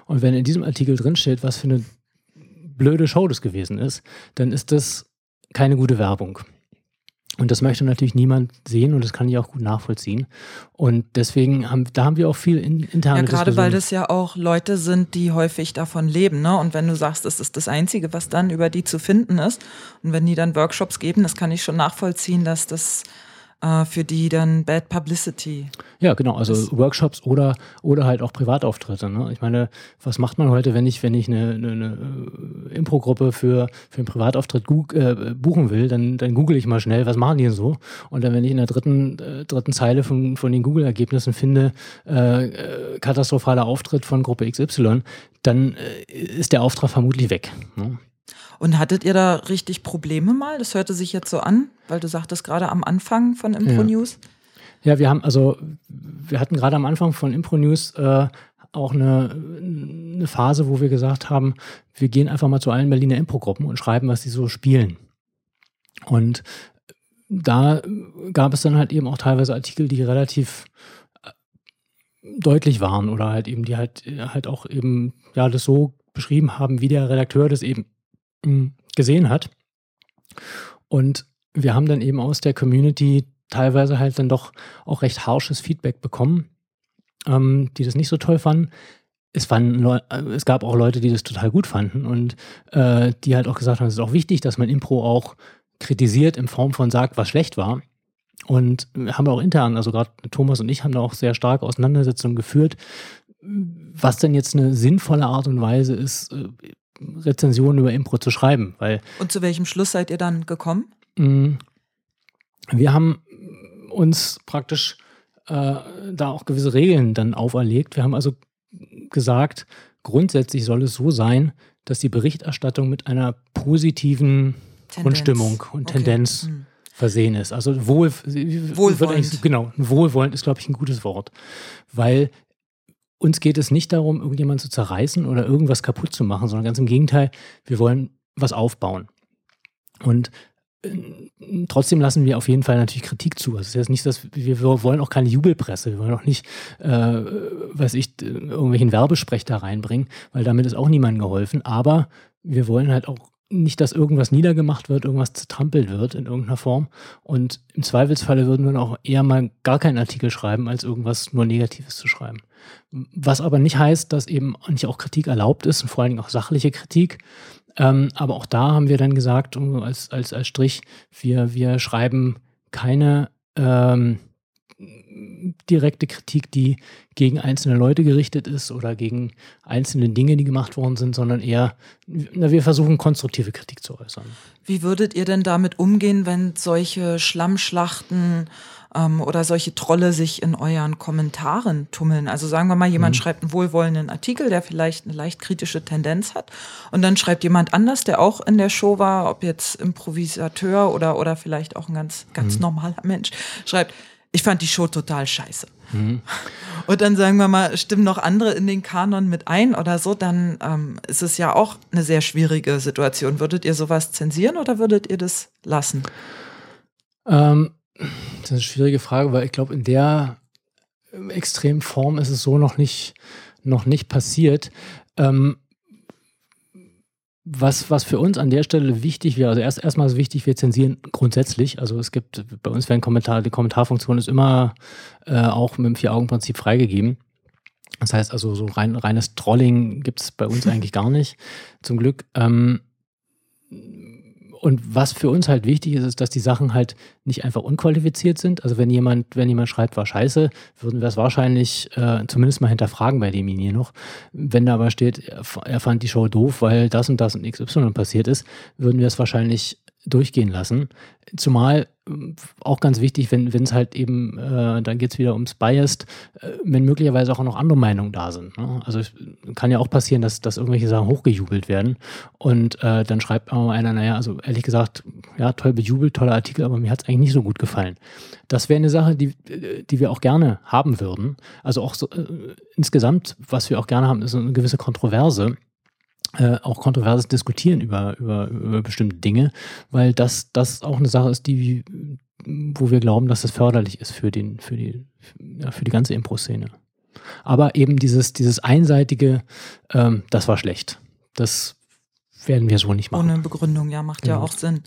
Und wenn in diesem Artikel drinsteht, was für eine blöde Show das gewesen ist, dann ist das keine gute Werbung. Und das möchte natürlich niemand sehen und das kann ich auch gut nachvollziehen. Und deswegen haben, da haben wir auch viel in, interne Ja, gerade weil das ja auch Leute sind, die häufig davon leben, ne? Und wenn du sagst, das ist das Einzige, was dann über die zu finden ist, und wenn die dann Workshops geben, das kann ich schon nachvollziehen, dass das äh, für die dann Bad Publicity. Ja, genau, also Workshops oder, oder halt auch Privatauftritte. Ne? Ich meine, was macht man heute, wenn ich, wenn ich eine, eine, eine äh, Impro-Gruppe für, für einen Privatauftritt äh, buchen will, dann, dann google ich mal schnell, was machen die denn so? Und dann, wenn ich in der dritten, äh, dritten Zeile von, von den Google-Ergebnissen finde, äh, äh katastrophaler Auftritt von Gruppe XY, dann äh, ist der Auftrag vermutlich weg. Ne? Und hattet ihr da richtig Probleme mal? Das hörte sich jetzt so an, weil du sagtest gerade am Anfang von Impro News. Ja. ja, wir haben also, wir hatten gerade am Anfang von Impro News äh, auch eine, eine Phase, wo wir gesagt haben, wir gehen einfach mal zu allen Berliner Impro-Gruppen und schreiben, was sie so spielen. Und da gab es dann halt eben auch teilweise Artikel, die relativ äh, deutlich waren oder halt eben, die halt, halt auch eben, ja, das so beschrieben haben, wie der Redakteur das eben gesehen hat. Und wir haben dann eben aus der Community teilweise halt dann doch auch recht harsches Feedback bekommen, ähm, die das nicht so toll fanden. Es, fanden es gab auch Leute, die das total gut fanden und äh, die halt auch gesagt haben, es ist auch wichtig, dass man Impro auch kritisiert in Form von sagt, was schlecht war. Und haben auch intern, also gerade Thomas und ich haben da auch sehr stark Auseinandersetzungen geführt, was denn jetzt eine sinnvolle Art und Weise ist, äh, Rezensionen über Impro zu schreiben. Weil, Und zu welchem Schluss seid ihr dann gekommen? Mm, wir haben uns praktisch äh, da auch gewisse Regeln dann auferlegt. Wir haben also gesagt, grundsätzlich soll es so sein, dass die Berichterstattung mit einer positiven Tendenz. Grundstimmung und okay. Tendenz hm. versehen ist. Also wohl, wohlwollend. Genau, wohlwollend ist, glaube ich, ein gutes Wort. Weil uns geht es nicht darum, irgendjemanden zu zerreißen oder irgendwas kaputt zu machen, sondern ganz im Gegenteil, wir wollen was aufbauen. Und äh, trotzdem lassen wir auf jeden Fall natürlich Kritik zu. Also es ist jetzt nicht, dass wir, wir wollen auch keine Jubelpresse, wir wollen auch nicht, äh, weiß ich, irgendwelchen Werbesprech da reinbringen, weil damit ist auch niemandem geholfen. Aber wir wollen halt auch nicht, dass irgendwas niedergemacht wird, irgendwas zertrampelt wird in irgendeiner Form. Und im Zweifelsfalle würden wir auch eher mal gar keinen Artikel schreiben, als irgendwas nur Negatives zu schreiben. Was aber nicht heißt, dass eben nicht auch Kritik erlaubt ist und vor allen Dingen auch sachliche Kritik. Ähm, aber auch da haben wir dann gesagt, als, als, als Strich, wir, wir schreiben keine ähm, direkte Kritik, die gegen einzelne Leute gerichtet ist oder gegen einzelne Dinge, die gemacht worden sind, sondern eher, na, wir versuchen konstruktive Kritik zu äußern. Wie würdet ihr denn damit umgehen, wenn solche Schlammschlachten ähm, oder solche Trolle sich in euren Kommentaren tummeln. Also sagen wir mal, jemand mhm. schreibt einen wohlwollenden Artikel, der vielleicht eine leicht kritische Tendenz hat und dann schreibt jemand anders, der auch in der Show war, ob jetzt Improvisateur oder, oder vielleicht auch ein ganz, ganz mhm. normaler Mensch, schreibt, ich fand die Show total scheiße. Mhm. Und dann sagen wir mal, stimmen noch andere in den Kanon mit ein oder so, dann ähm, ist es ja auch eine sehr schwierige Situation. Würdet ihr sowas zensieren oder würdet ihr das lassen? Ähm, das ist eine schwierige Frage, weil ich glaube, in der extremen Form ist es so noch nicht, noch nicht passiert. Ähm, was, was für uns an der Stelle wichtig wäre, also erst erstmal ist wichtig, wir zensieren grundsätzlich. Also es gibt, bei uns werden Kommentar, die Kommentarfunktion ist immer äh, auch mit dem Vier-Augen-Prinzip freigegeben. Das heißt also, so rein, reines Trolling gibt es bei uns eigentlich gar nicht, zum Glück. Ähm, und was für uns halt wichtig ist, ist, dass die Sachen halt nicht einfach unqualifiziert sind. Also wenn jemand, wenn jemand schreibt, war scheiße, würden wir es wahrscheinlich äh, zumindest mal hinterfragen bei demjenigen noch. Wenn da aber steht, er fand die Show doof, weil das und das und XY passiert ist, würden wir es wahrscheinlich durchgehen lassen. Zumal auch ganz wichtig, wenn es halt eben, äh, dann geht es wieder ums Biased, äh, wenn möglicherweise auch noch andere Meinungen da sind. Ne? Also es kann ja auch passieren, dass, dass irgendwelche Sachen hochgejubelt werden und äh, dann schreibt auch einer, naja, also ehrlich gesagt, ja, toll bejubelt, toller Artikel, aber mir hat es eigentlich nicht so gut gefallen. Das wäre eine Sache, die, die wir auch gerne haben würden. Also auch so, äh, insgesamt, was wir auch gerne haben, ist eine gewisse Kontroverse äh, auch kontroverses Diskutieren über, über, über bestimmte Dinge, weil das, das auch eine Sache ist, die, wo wir glauben, dass das förderlich ist für, den, für, die, ja, für die ganze Impro-Szene. Aber eben dieses, dieses einseitige, ähm, das war schlecht. Das werden wir so nicht machen. Ohne Begründung, ja, macht genau. ja auch Sinn.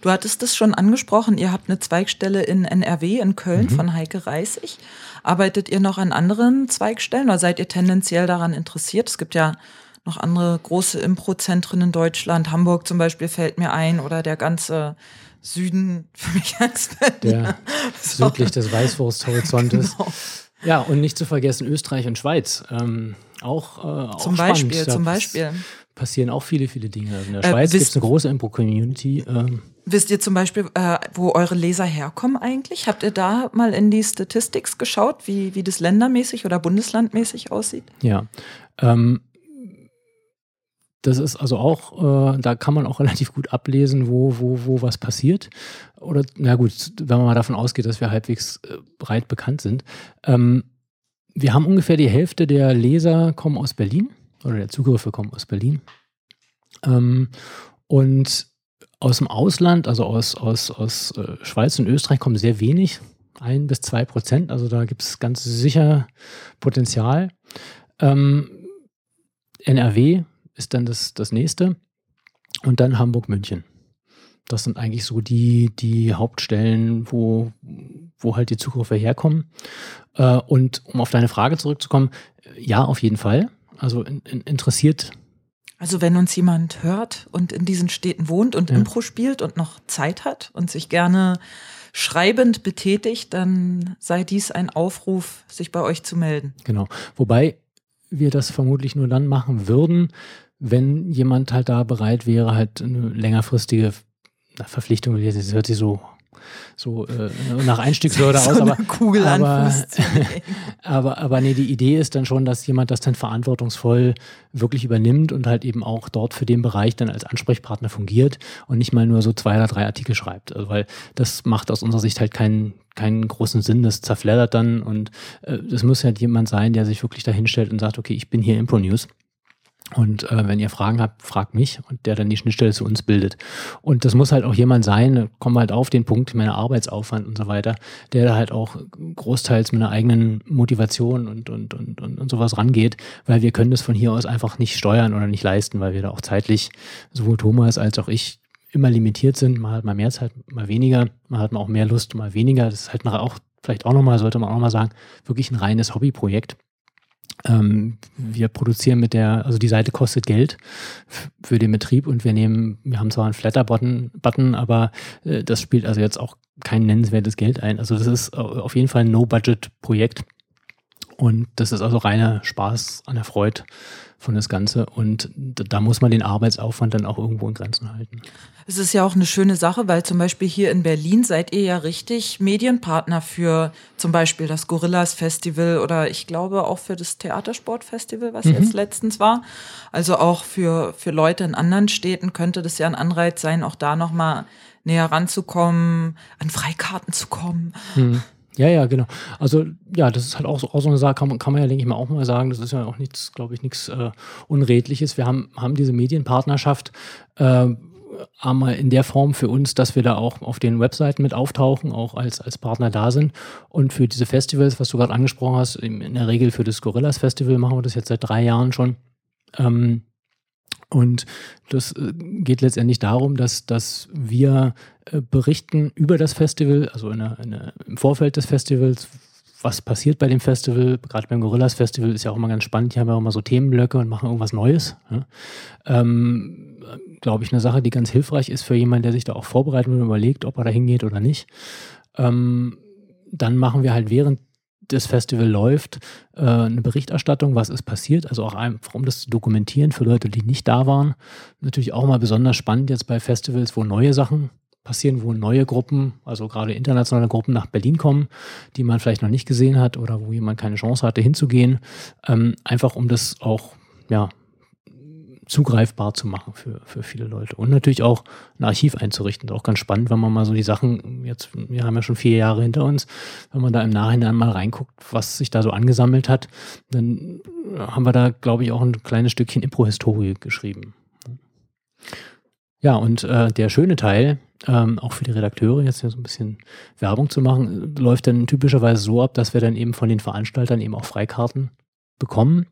Du hattest es schon angesprochen, ihr habt eine Zweigstelle in NRW in Köln mhm. von Heike Reisig. Arbeitet ihr noch an anderen Zweigstellen oder seid ihr tendenziell daran interessiert? Es gibt ja noch andere große Impro-Zentren in Deutschland. Hamburg zum Beispiel fällt mir ein oder der ganze Süden für mich als Der so. südlich des Weißwursthorizontes. Genau. Ja, und nicht zu vergessen Österreich und Schweiz. Ähm, auch, äh, auch zum spannend. Beispiel, zum Beispiel. Passieren auch viele, viele Dinge. In der äh, Schweiz gibt es eine große Impro-Community. Ähm, Wisst ihr zum Beispiel, äh, wo eure Leser herkommen eigentlich? Habt ihr da mal in die Statistics geschaut, wie, wie das ländermäßig oder bundeslandmäßig aussieht? Ja, ähm, das ist also auch, äh, da kann man auch relativ gut ablesen, wo, wo, wo was passiert. Oder, na gut, wenn man mal davon ausgeht, dass wir halbwegs äh, breit bekannt sind. Ähm, wir haben ungefähr die Hälfte der Leser kommen aus Berlin oder der Zugriffe kommen aus Berlin. Ähm, und aus dem Ausland, also aus, aus, aus äh, Schweiz und Österreich, kommen sehr wenig, ein bis zwei Prozent. Also da gibt es ganz sicher Potenzial. Ähm, NRW ist dann das, das nächste. Und dann Hamburg-München. Das sind eigentlich so die, die Hauptstellen, wo, wo halt die Zugriffe herkommen. Äh, und um auf deine Frage zurückzukommen, ja, auf jeden Fall. Also in, in, interessiert. Also wenn uns jemand hört und in diesen Städten wohnt und ja. Impro spielt und noch Zeit hat und sich gerne schreibend betätigt, dann sei dies ein Aufruf, sich bei euch zu melden. Genau. Wobei wir das vermutlich nur dann machen würden, wenn jemand halt da bereit wäre, halt eine längerfristige Verpflichtung, das hört sich so so äh, nach Einstiegshürde so aus, aber, Kugel aber, aber, aber nee, die Idee ist dann schon, dass jemand das dann verantwortungsvoll wirklich übernimmt und halt eben auch dort für den Bereich dann als Ansprechpartner fungiert und nicht mal nur so zwei oder drei Artikel schreibt. Also, weil das macht aus unserer Sicht halt keinen keinen großen Sinn, das zerfleddert dann und es äh, muss halt jemand sein, der sich wirklich dahinstellt und sagt, okay, ich bin hier Impro News und äh, wenn ihr Fragen habt, fragt mich und der dann die Schnittstelle zu uns bildet. Und das muss halt auch jemand sein, kommen wir halt auf den Punkt, meiner Arbeitsaufwand und so weiter, der da halt auch großteils mit einer eigenen Motivation und, und, und, und, und sowas rangeht, weil wir können das von hier aus einfach nicht steuern oder nicht leisten, weil wir da auch zeitlich, sowohl Thomas als auch ich, immer limitiert sind. Man hat mal mehr Zeit, mal weniger, man hat mal auch mehr Lust, mal weniger. Das ist halt nachher auch, vielleicht auch nochmal, sollte man auch nochmal sagen, wirklich ein reines Hobbyprojekt ähm, wir produzieren mit der, also die Seite kostet Geld für den Betrieb und wir nehmen, wir haben zwar einen Flatter-Button, Button, aber äh, das spielt also jetzt auch kein nennenswertes Geld ein. Also das ist auf jeden Fall ein No-Budget-Projekt. Und das ist also reiner Spaß an der Freude von das Ganze. Und da muss man den Arbeitsaufwand dann auch irgendwo in Grenzen halten. Es ist ja auch eine schöne Sache, weil zum Beispiel hier in Berlin seid ihr ja richtig Medienpartner für zum Beispiel das Gorillas Festival oder ich glaube auch für das Theatersportfestival, was mhm. jetzt letztens war. Also auch für, für Leute in anderen Städten könnte das ja ein Anreiz sein, auch da nochmal näher ranzukommen, an Freikarten zu kommen. Mhm. Ja, ja, genau. Also ja, das ist halt auch so, auch so eine Sache, kann man, kann man ja, denke ich mal, auch mal sagen. Das ist ja auch nichts, glaube ich, nichts äh, Unredliches. Wir haben, haben diese Medienpartnerschaft äh, einmal in der Form für uns, dass wir da auch auf den Webseiten mit auftauchen, auch als, als Partner da sind. Und für diese Festivals, was du gerade angesprochen hast, in der Regel für das Gorillas Festival machen wir das jetzt seit drei Jahren schon. Ähm, und das äh, geht letztendlich darum, dass, dass wir äh, berichten über das Festival, also in der, in der, im Vorfeld des Festivals, was passiert bei dem Festival. Gerade beim Gorillas Festival ist ja auch immer ganz spannend. Die haben ja auch immer so Themenblöcke und machen irgendwas Neues. Ja. Ähm, Glaube ich, eine Sache, die ganz hilfreich ist für jemanden, der sich da auch vorbereitet und überlegt, ob er da hingeht oder nicht. Ähm, dann machen wir halt während das Festival läuft, äh, eine Berichterstattung, was ist passiert, also auch einfach, um das zu dokumentieren für Leute, die nicht da waren. Natürlich auch mal besonders spannend jetzt bei Festivals, wo neue Sachen passieren, wo neue Gruppen, also gerade internationale Gruppen nach Berlin kommen, die man vielleicht noch nicht gesehen hat oder wo jemand keine Chance hatte hinzugehen, ähm, einfach um das auch ja, zugreifbar zu machen für, für viele Leute. Und natürlich auch ein Archiv einzurichten. Das ist auch ganz spannend, wenn man mal so die Sachen, jetzt, wir haben ja schon vier Jahre hinter uns, wenn man da im Nachhinein mal reinguckt, was sich da so angesammelt hat, dann haben wir da, glaube ich, auch ein kleines Stückchen Impro-Historie geschrieben. Ja, und äh, der schöne Teil, ähm, auch für die Redakteure, jetzt hier so ein bisschen Werbung zu machen, läuft dann typischerweise so ab, dass wir dann eben von den Veranstaltern eben auch Freikarten bekommen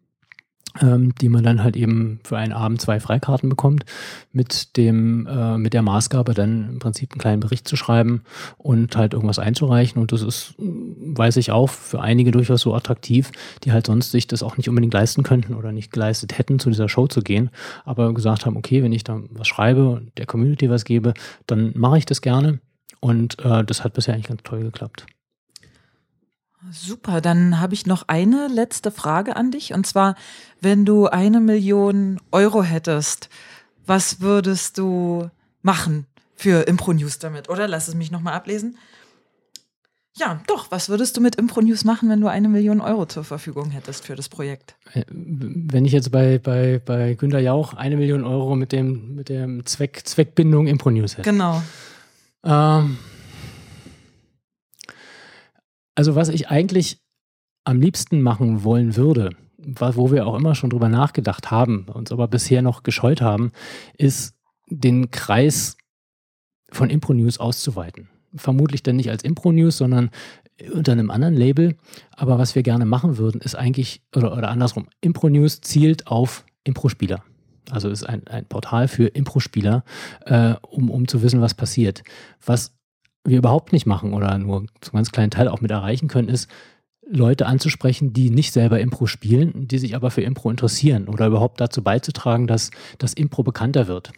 ähm, die man dann halt eben für einen Abend zwei Freikarten bekommt, mit dem, äh, mit der Maßgabe dann im Prinzip einen kleinen Bericht zu schreiben und halt irgendwas einzureichen. Und das ist, weiß ich auch, für einige durchaus so attraktiv, die halt sonst sich das auch nicht unbedingt leisten könnten oder nicht geleistet hätten, zu dieser Show zu gehen, aber gesagt haben, okay, wenn ich da was schreibe und der Community was gebe, dann mache ich das gerne. Und äh, das hat bisher eigentlich ganz toll geklappt. Super, dann habe ich noch eine letzte Frage an dich. Und zwar, wenn du eine Million Euro hättest, was würdest du machen für Impro News damit? Oder lass es mich nochmal ablesen. Ja, doch, was würdest du mit Impro News machen, wenn du eine Million Euro zur Verfügung hättest für das Projekt? Äh, wenn ich jetzt bei, bei, bei Günter Jauch eine Million Euro mit dem, mit dem Zweck, Zweckbindung Impro News hätte. Genau. Ähm also was ich eigentlich am liebsten machen wollen würde, wo wir auch immer schon drüber nachgedacht haben, uns aber bisher noch gescheut haben, ist den Kreis von Impro News auszuweiten. Vermutlich dann nicht als Impro News, sondern unter einem anderen Label. Aber was wir gerne machen würden, ist eigentlich, oder, oder andersrum, Impro News zielt auf Impro-Spieler. Also ist ein, ein Portal für Impro-Spieler, äh, um, um zu wissen, was passiert. Was wir überhaupt nicht machen oder nur zum ganz kleinen Teil auch mit erreichen können, ist, Leute anzusprechen, die nicht selber Impro spielen, die sich aber für Impro interessieren oder überhaupt dazu beizutragen, dass das Impro bekannter wird.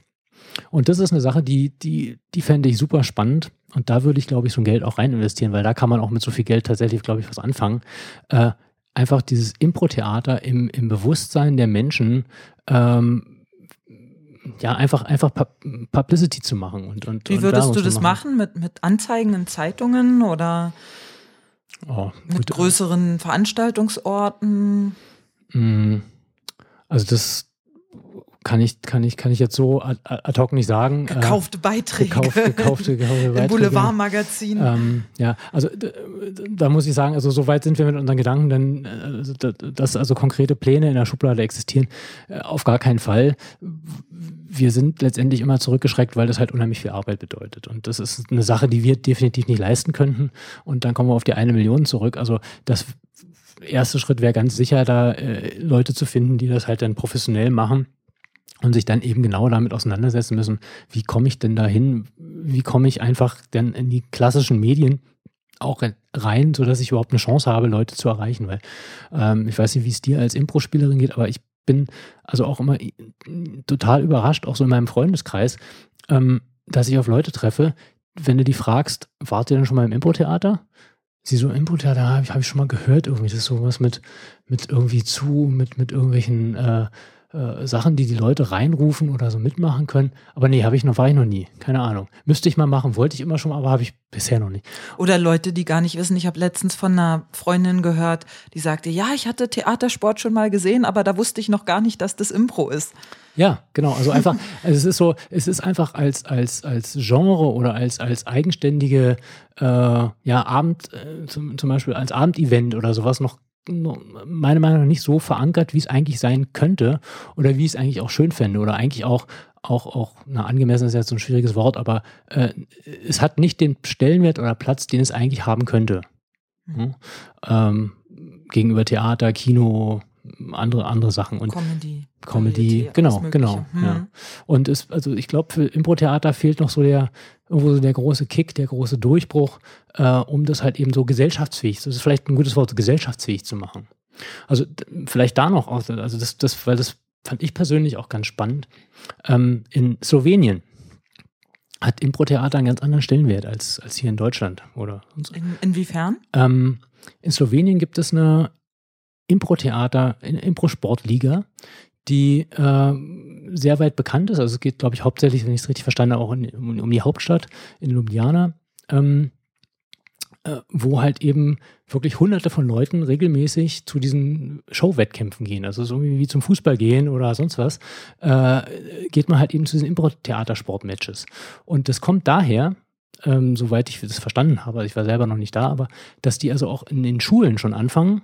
Und das ist eine Sache, die, die, die fände ich super spannend. Und da würde ich, glaube ich, so ein Geld auch rein investieren, weil da kann man auch mit so viel Geld tatsächlich, glaube ich, was anfangen. Äh, einfach dieses Impro-Theater im, im Bewusstsein der Menschen ähm, ja, einfach, einfach Publicity zu machen. Und, und, Wie würdest du das machen? machen? Mit, mit Anzeigen in Zeitungen oder oh, mit größeren Veranstaltungsorten? Mm, also das, kann ich, kann ich, kann ich jetzt so ad, hoc nicht sagen. Gekaufte Beiträge. Gekaufte, gekaufte, gekaufte Beiträge. Boulevardmagazin. Ähm, ja, also da muss ich sagen, also so weit sind wir mit unseren Gedanken, denn also, dass also konkrete Pläne in der Schublade existieren, äh, auf gar keinen Fall. Wir sind letztendlich immer zurückgeschreckt, weil das halt unheimlich viel Arbeit bedeutet. Und das ist eine Sache, die wir definitiv nicht leisten könnten. Und dann kommen wir auf die eine Million zurück. Also das erste Schritt wäre ganz sicher, da äh, Leute zu finden, die das halt dann professionell machen und sich dann eben genau damit auseinandersetzen müssen, wie komme ich denn dahin, wie komme ich einfach dann in die klassischen Medien auch rein, sodass ich überhaupt eine Chance habe, Leute zu erreichen, weil ähm, ich weiß nicht, wie es dir als Impro-Spielerin geht, aber ich bin also auch immer total überrascht, auch so in meinem Freundeskreis, ähm, dass ich auf Leute treffe, wenn du die fragst, wart ihr denn schon mal im Impro-Theater? Sie so Impro-Theater habe ich, hab ich schon mal gehört irgendwie. Das ist sowas mit, mit irgendwie zu, mit, mit irgendwelchen äh, äh, Sachen, die die Leute reinrufen oder so mitmachen können. Aber nee, habe ich noch, war ich noch nie. Keine Ahnung. Müsste ich mal machen, wollte ich immer schon, aber habe ich bisher noch nicht. Oder Leute, die gar nicht wissen. Ich habe letztens von einer Freundin gehört, die sagte, ja, ich hatte Theatersport schon mal gesehen, aber da wusste ich noch gar nicht, dass das Impro ist. Ja, genau. Also einfach, also es ist so, es ist einfach als, als, als Genre oder als, als eigenständige, äh, ja, Abend, äh, zum, zum Beispiel als Abendevent oder sowas noch meiner Meinung nach nicht so verankert, wie es eigentlich sein könnte oder wie ich es eigentlich auch schön fände oder eigentlich auch auch auch na angemessen ist jetzt so ein schwieriges Wort, aber äh, es hat nicht den Stellenwert oder Platz, den es eigentlich haben könnte. Hm? Ähm, gegenüber Theater, Kino, andere andere Sachen und Comedy, Comedy, genau, genau. Hm. Ja. Und es, also ich glaube, für Impro-Theater fehlt noch so der irgendwo so der große Kick, der große Durchbruch, äh, um das halt eben so gesellschaftsfähig, das ist vielleicht ein gutes Wort, gesellschaftsfähig zu machen. Also vielleicht da noch, also das, das, weil das fand ich persönlich auch ganz spannend. Ähm, in Slowenien hat Impro-Theater einen ganz anderen Stellenwert als, als hier in Deutschland, oder? In, inwiefern? Ähm, in Slowenien gibt es eine Impro-Theater, Impro-Sportliga, die äh, sehr weit bekannt ist. Also es geht, glaube ich, hauptsächlich, wenn ich es richtig verstanden habe, auch in, um, um, die Hauptstadt in Ljubljana, ähm, äh, wo halt eben wirklich hunderte von Leuten regelmäßig zu diesen Show-Wettkämpfen gehen. Also so wie zum Fußball gehen oder sonst was, äh, geht man halt eben zu diesen Impro-Theatersport-Matches. Und das kommt daher, ähm, soweit ich das verstanden habe, ich war selber noch nicht da, aber dass die also auch in den Schulen schon anfangen,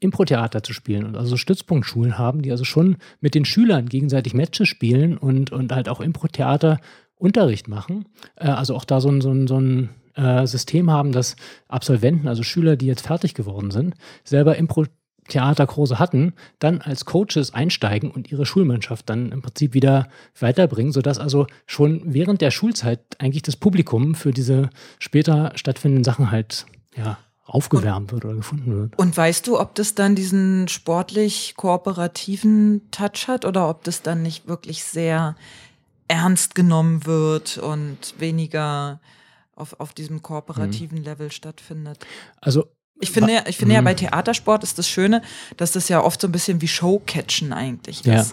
Impro-Theater zu spielen und also Stützpunktschulen haben, die also schon mit den Schülern gegenseitig Matches spielen und, und halt auch Impro-Theater Unterricht machen. Äh, also auch da so ein, so ein, so ein äh, System haben, dass Absolventen, also Schüler, die jetzt fertig geworden sind, selber Impro Theaterkurse hatten, dann als Coaches einsteigen und ihre Schulmannschaft dann im Prinzip wieder weiterbringen, sodass also schon während der Schulzeit eigentlich das Publikum für diese später stattfindenden Sachen halt ja, aufgewärmt wird oder gefunden wird. Und weißt du, ob das dann diesen sportlich kooperativen Touch hat oder ob das dann nicht wirklich sehr ernst genommen wird und weniger auf, auf diesem kooperativen mhm. Level stattfindet? Also ich finde, ich finde ja mhm. bei Theatersport ist das Schöne, dass das ja oft so ein bisschen wie Showcatchen eigentlich ist. Ja.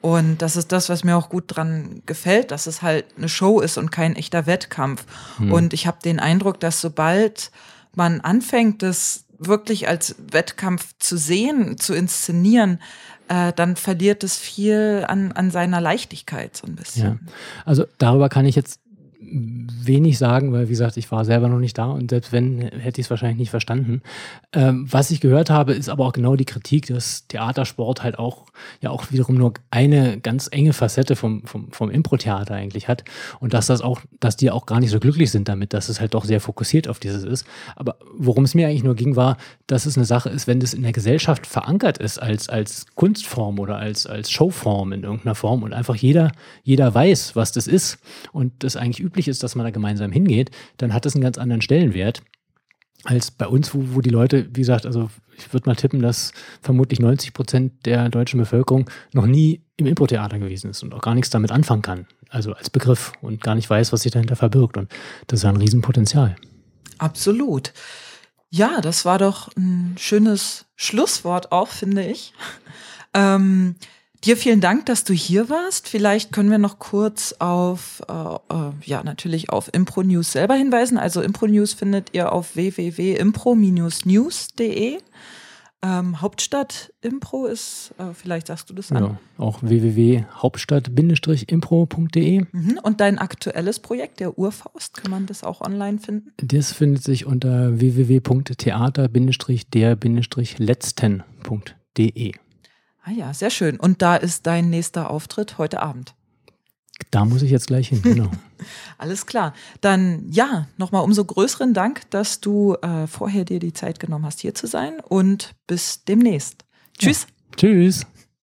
Und das ist das, was mir auch gut dran gefällt, dass es halt eine Show ist und kein echter Wettkampf. Mhm. Und ich habe den Eindruck, dass sobald man anfängt, das wirklich als Wettkampf zu sehen, zu inszenieren, äh, dann verliert es viel an, an seiner Leichtigkeit so ein bisschen. Ja. Also darüber kann ich jetzt wenig sagen, weil wie gesagt, ich war selber noch nicht da und selbst wenn, hätte ich es wahrscheinlich nicht verstanden. Ähm, was ich gehört habe, ist aber auch genau die Kritik, dass Theatersport halt auch ja auch wiederum nur eine ganz enge Facette vom, vom, vom Impro-Theater eigentlich hat und dass das auch, dass die auch gar nicht so glücklich sind damit, dass es halt doch sehr fokussiert auf dieses ist. Aber worum es mir eigentlich nur ging, war, dass es eine Sache ist, wenn das in der Gesellschaft verankert ist als, als Kunstform oder als, als Showform in irgendeiner Form und einfach jeder, jeder weiß, was das ist und das eigentlich üblich ist, dass man da gemeinsam hingeht, dann hat das einen ganz anderen Stellenwert als bei uns, wo, wo die Leute, wie gesagt, also ich würde mal tippen, dass vermutlich 90 Prozent der deutschen Bevölkerung noch nie im Impro-Theater gewesen ist und auch gar nichts damit anfangen kann. Also als Begriff und gar nicht weiß, was sich dahinter verbirgt. Und das ist ein Riesenpotenzial. Absolut. Ja, das war doch ein schönes Schlusswort auch, finde ich. Ähm, Dir vielen Dank, dass du hier warst. Vielleicht können wir noch kurz auf, äh, äh, ja, natürlich auf Impro News selber hinweisen. Also Impro News findet ihr auf www.impro-news.de. Ähm, Hauptstadt Impro ist, äh, vielleicht sagst du das an. Ja, auch www.hauptstadt-impro.de. Mhm. Und dein aktuelles Projekt, der Urfaust, kann man das auch online finden? Das findet sich unter www.theater-der-letzten.de. Ah ja, sehr schön. Und da ist dein nächster Auftritt heute Abend. Da muss ich jetzt gleich hin, genau. Alles klar. Dann ja, nochmal umso größeren Dank, dass du äh, vorher dir die Zeit genommen hast, hier zu sein und bis demnächst. Tschüss. Ja. Tschüss.